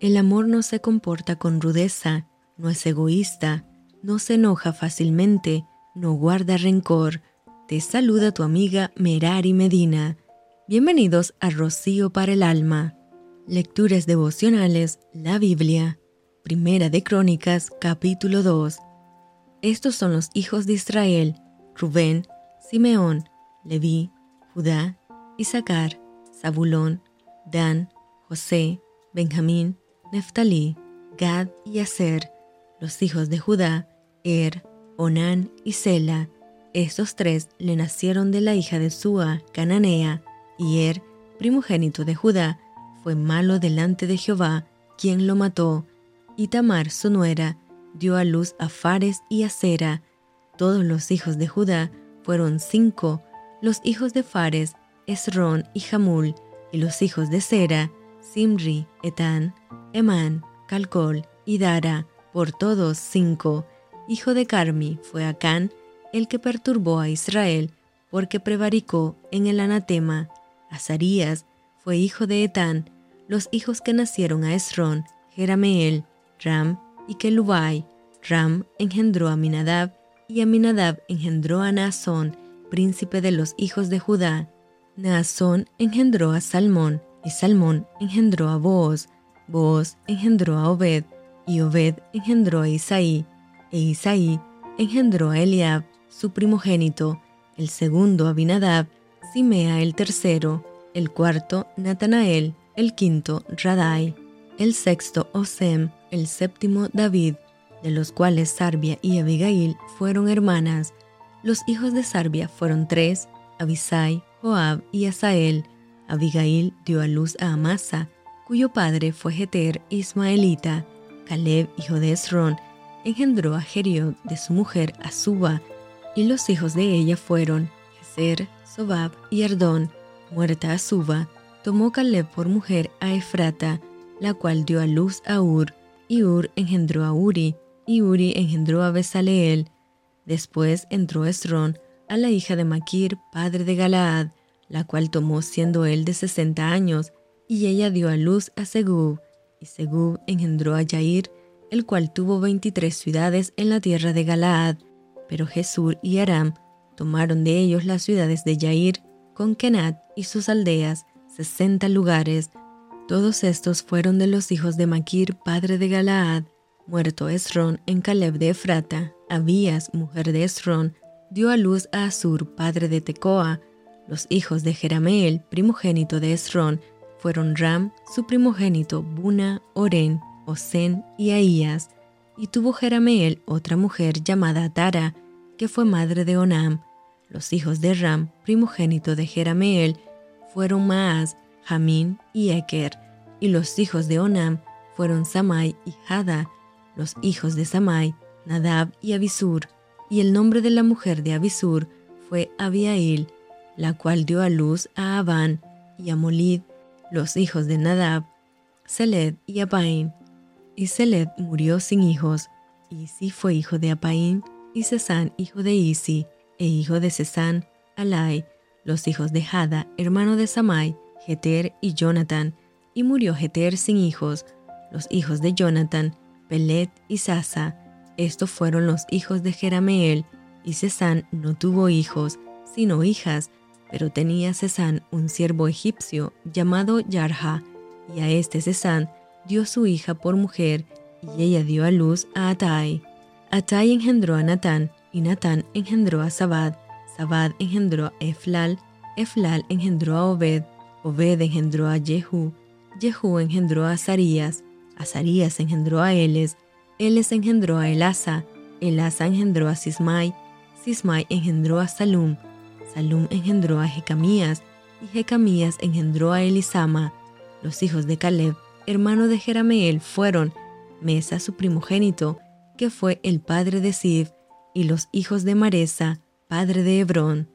El amor no se comporta con rudeza, no es egoísta, no se enoja fácilmente, no guarda rencor. Te saluda tu amiga Merari Medina. Bienvenidos a Rocío para el Alma. Lecturas devocionales, la Biblia. Primera de Crónicas, capítulo 2. Estos son los hijos de Israel, Rubén, Simeón, Leví, Judá, Isaacar, Zabulón, Dan, José, Benjamín, Neftalí, Gad y Aser, los hijos de Judá, Er, Onán y Sela. Estos tres le nacieron de la hija de Sua, Cananea, y Er, primogénito de Judá, fue malo delante de Jehová, quien lo mató. Y Tamar, su nuera, dio a luz a Fares y a Sera. Todos los hijos de Judá fueron cinco, los hijos de Fares, Esrón y Jamul, y los hijos de Sera, Simri, Etán, Emán, Calcol y Dara, por todos cinco. Hijo de Carmi fue Acán, el que perturbó a Israel, porque prevaricó en el anatema. Azarías fue hijo de Etán, los hijos que nacieron a Esrón, Jerameel, Ram y Kelubai. Ram engendró a Minadab, y Aminadab engendró a Naasón, príncipe de los hijos de Judá. Naasón engendró a Salmón, Salmón engendró a Booz. Booz engendró a Obed, y Obed engendró a Isaí, e Isaí engendró a Eliab, su primogénito, el segundo Abinadab, Simea el tercero, el cuarto Natanael, el quinto Radai, el sexto Osem, el séptimo David, de los cuales Sarbia y Abigail fueron hermanas. Los hijos de Sarbia fueron tres, Abisai, Joab y Asael. Abigail dio a luz a Amasa, cuyo padre fue Jeter Ismaelita. Caleb, hijo de Esrón, engendró a Jeriot de su mujer Azuba, y los hijos de ella fueron Geser, Sobab y Ardón. Muerta Azuba, tomó Caleb por mujer a Efrata, la cual dio a luz a Ur, y Ur engendró a Uri, y Uri engendró a Besaleel. Después entró Esrón a la hija de Maquir, padre de Galaad, la cual tomó siendo él de sesenta años, y ella dio a luz a Segub, y Segub engendró a Jair, el cual tuvo veintitrés ciudades en la tierra de Galaad, pero Jesur y Aram tomaron de ellos las ciudades de Jair, con Kenat y sus aldeas, sesenta lugares. Todos estos fueron de los hijos de Maquir, padre de Galaad, muerto Esrón en Caleb de Efrata. Abías, mujer de Esrón, dio a luz a Asur, padre de Tecoa. Los hijos de Jerameel, primogénito de Esrón, fueron Ram, su primogénito, Buna, Oren, Osen y Ahías. Y tuvo Jerameel otra mujer llamada Tara, que fue madre de Onam. Los hijos de Ram, primogénito de Jerameel, fueron Maas, Jamín y Eker. Y los hijos de Onam fueron Samai y Hada. Los hijos de Samai, Nadab y Abisur. Y el nombre de la mujer de Abisur fue Abiail, la cual dio a luz a Abán y a Molid los hijos de Nadab, Seled y Apaín. Y Seled murió sin hijos. Isi fue hijo de Apaín, y Cesán hijo de Isi, e hijo de Cesán, Alai, los hijos de Hada, hermano de Samai, Jeter y Jonathan. Y murió Jeter sin hijos. Los hijos de Jonathan, Pelet y Sasa. Estos fueron los hijos de Jerameel, y Cesán no tuvo hijos, sino hijas, pero tenía Cesán un siervo egipcio llamado Yarha, y a este Cesán dio su hija por mujer, y ella dio a luz a Atai. Atai engendró a Natán, y Natán engendró a Sabad. Sabad engendró a Eflal, Eflal engendró a Obed, Obed engendró a Jehu, Jehu engendró a Azarías, Azarías engendró a Eles, Eles engendró a Elasa, Elasa engendró a Sismai, Sismai engendró a Salum, Salum engendró a Jecamías, y Jecamías engendró a Elisama. Los hijos de Caleb, hermano de Jerameel, fueron Mesa su primogénito, que fue el padre de Sif, y los hijos de Maresa, padre de Hebrón.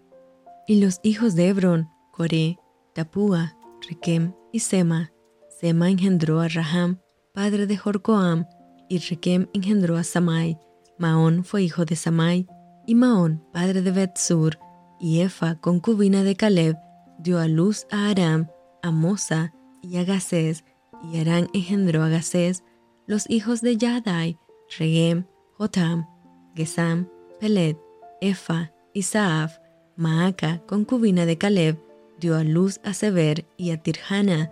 Y los hijos de Hebrón, Coré, Tapúa, Requem y Sema. Sema engendró a Raham, padre de Jorcoam, y Requem engendró a Samai. Maón fue hijo de Samai, y Maón, padre de Betsur, y Efa, concubina de Caleb, dio a luz a Aram, a Mosa y a Gacés, y Arán engendró a Gasés, los hijos de Yadai, Regem, Jotam, Gesam, Pelet, Efa y Saaf, Maaca, concubina de Caleb, dio a luz a Sever y a Tirhana.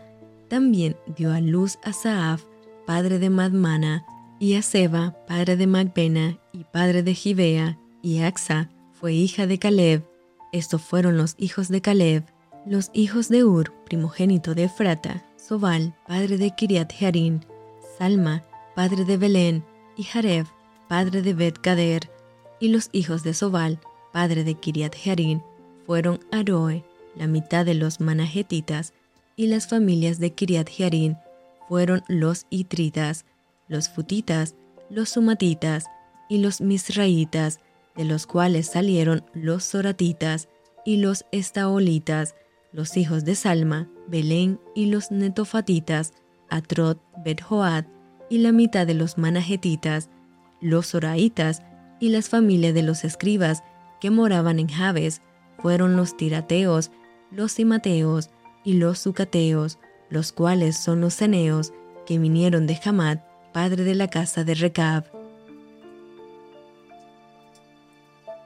También dio a luz a Saaf, padre de Madmana, y a Seba, padre de Macbena y padre de Gibea, y Axa fue hija de Caleb. Estos fueron los hijos de Caleb. Los hijos de Ur, primogénito de Efrata, Sobal, padre de Kiriat Jearim, Salma, padre de Belén, y Jareb, padre de Bet Kader, y los hijos de Sobal, padre de Kiriat Jearim, fueron Aroe, la mitad de los manahetitas, y las familias de Kiriat Jearim fueron los itritas, los futitas, los sumatitas y los misraitas, de los cuales salieron los soratitas y los estaolitas, los hijos de Salma, Belén y los netofatitas, Atrot, Betjoad y la mitad de los manahetitas, los soraitas y las familias de los escribas que moraban en Jabes, fueron los tirateos, los simateos y los sucateos, los cuales son los ceneos que vinieron de Hamad, padre de la casa de Recab.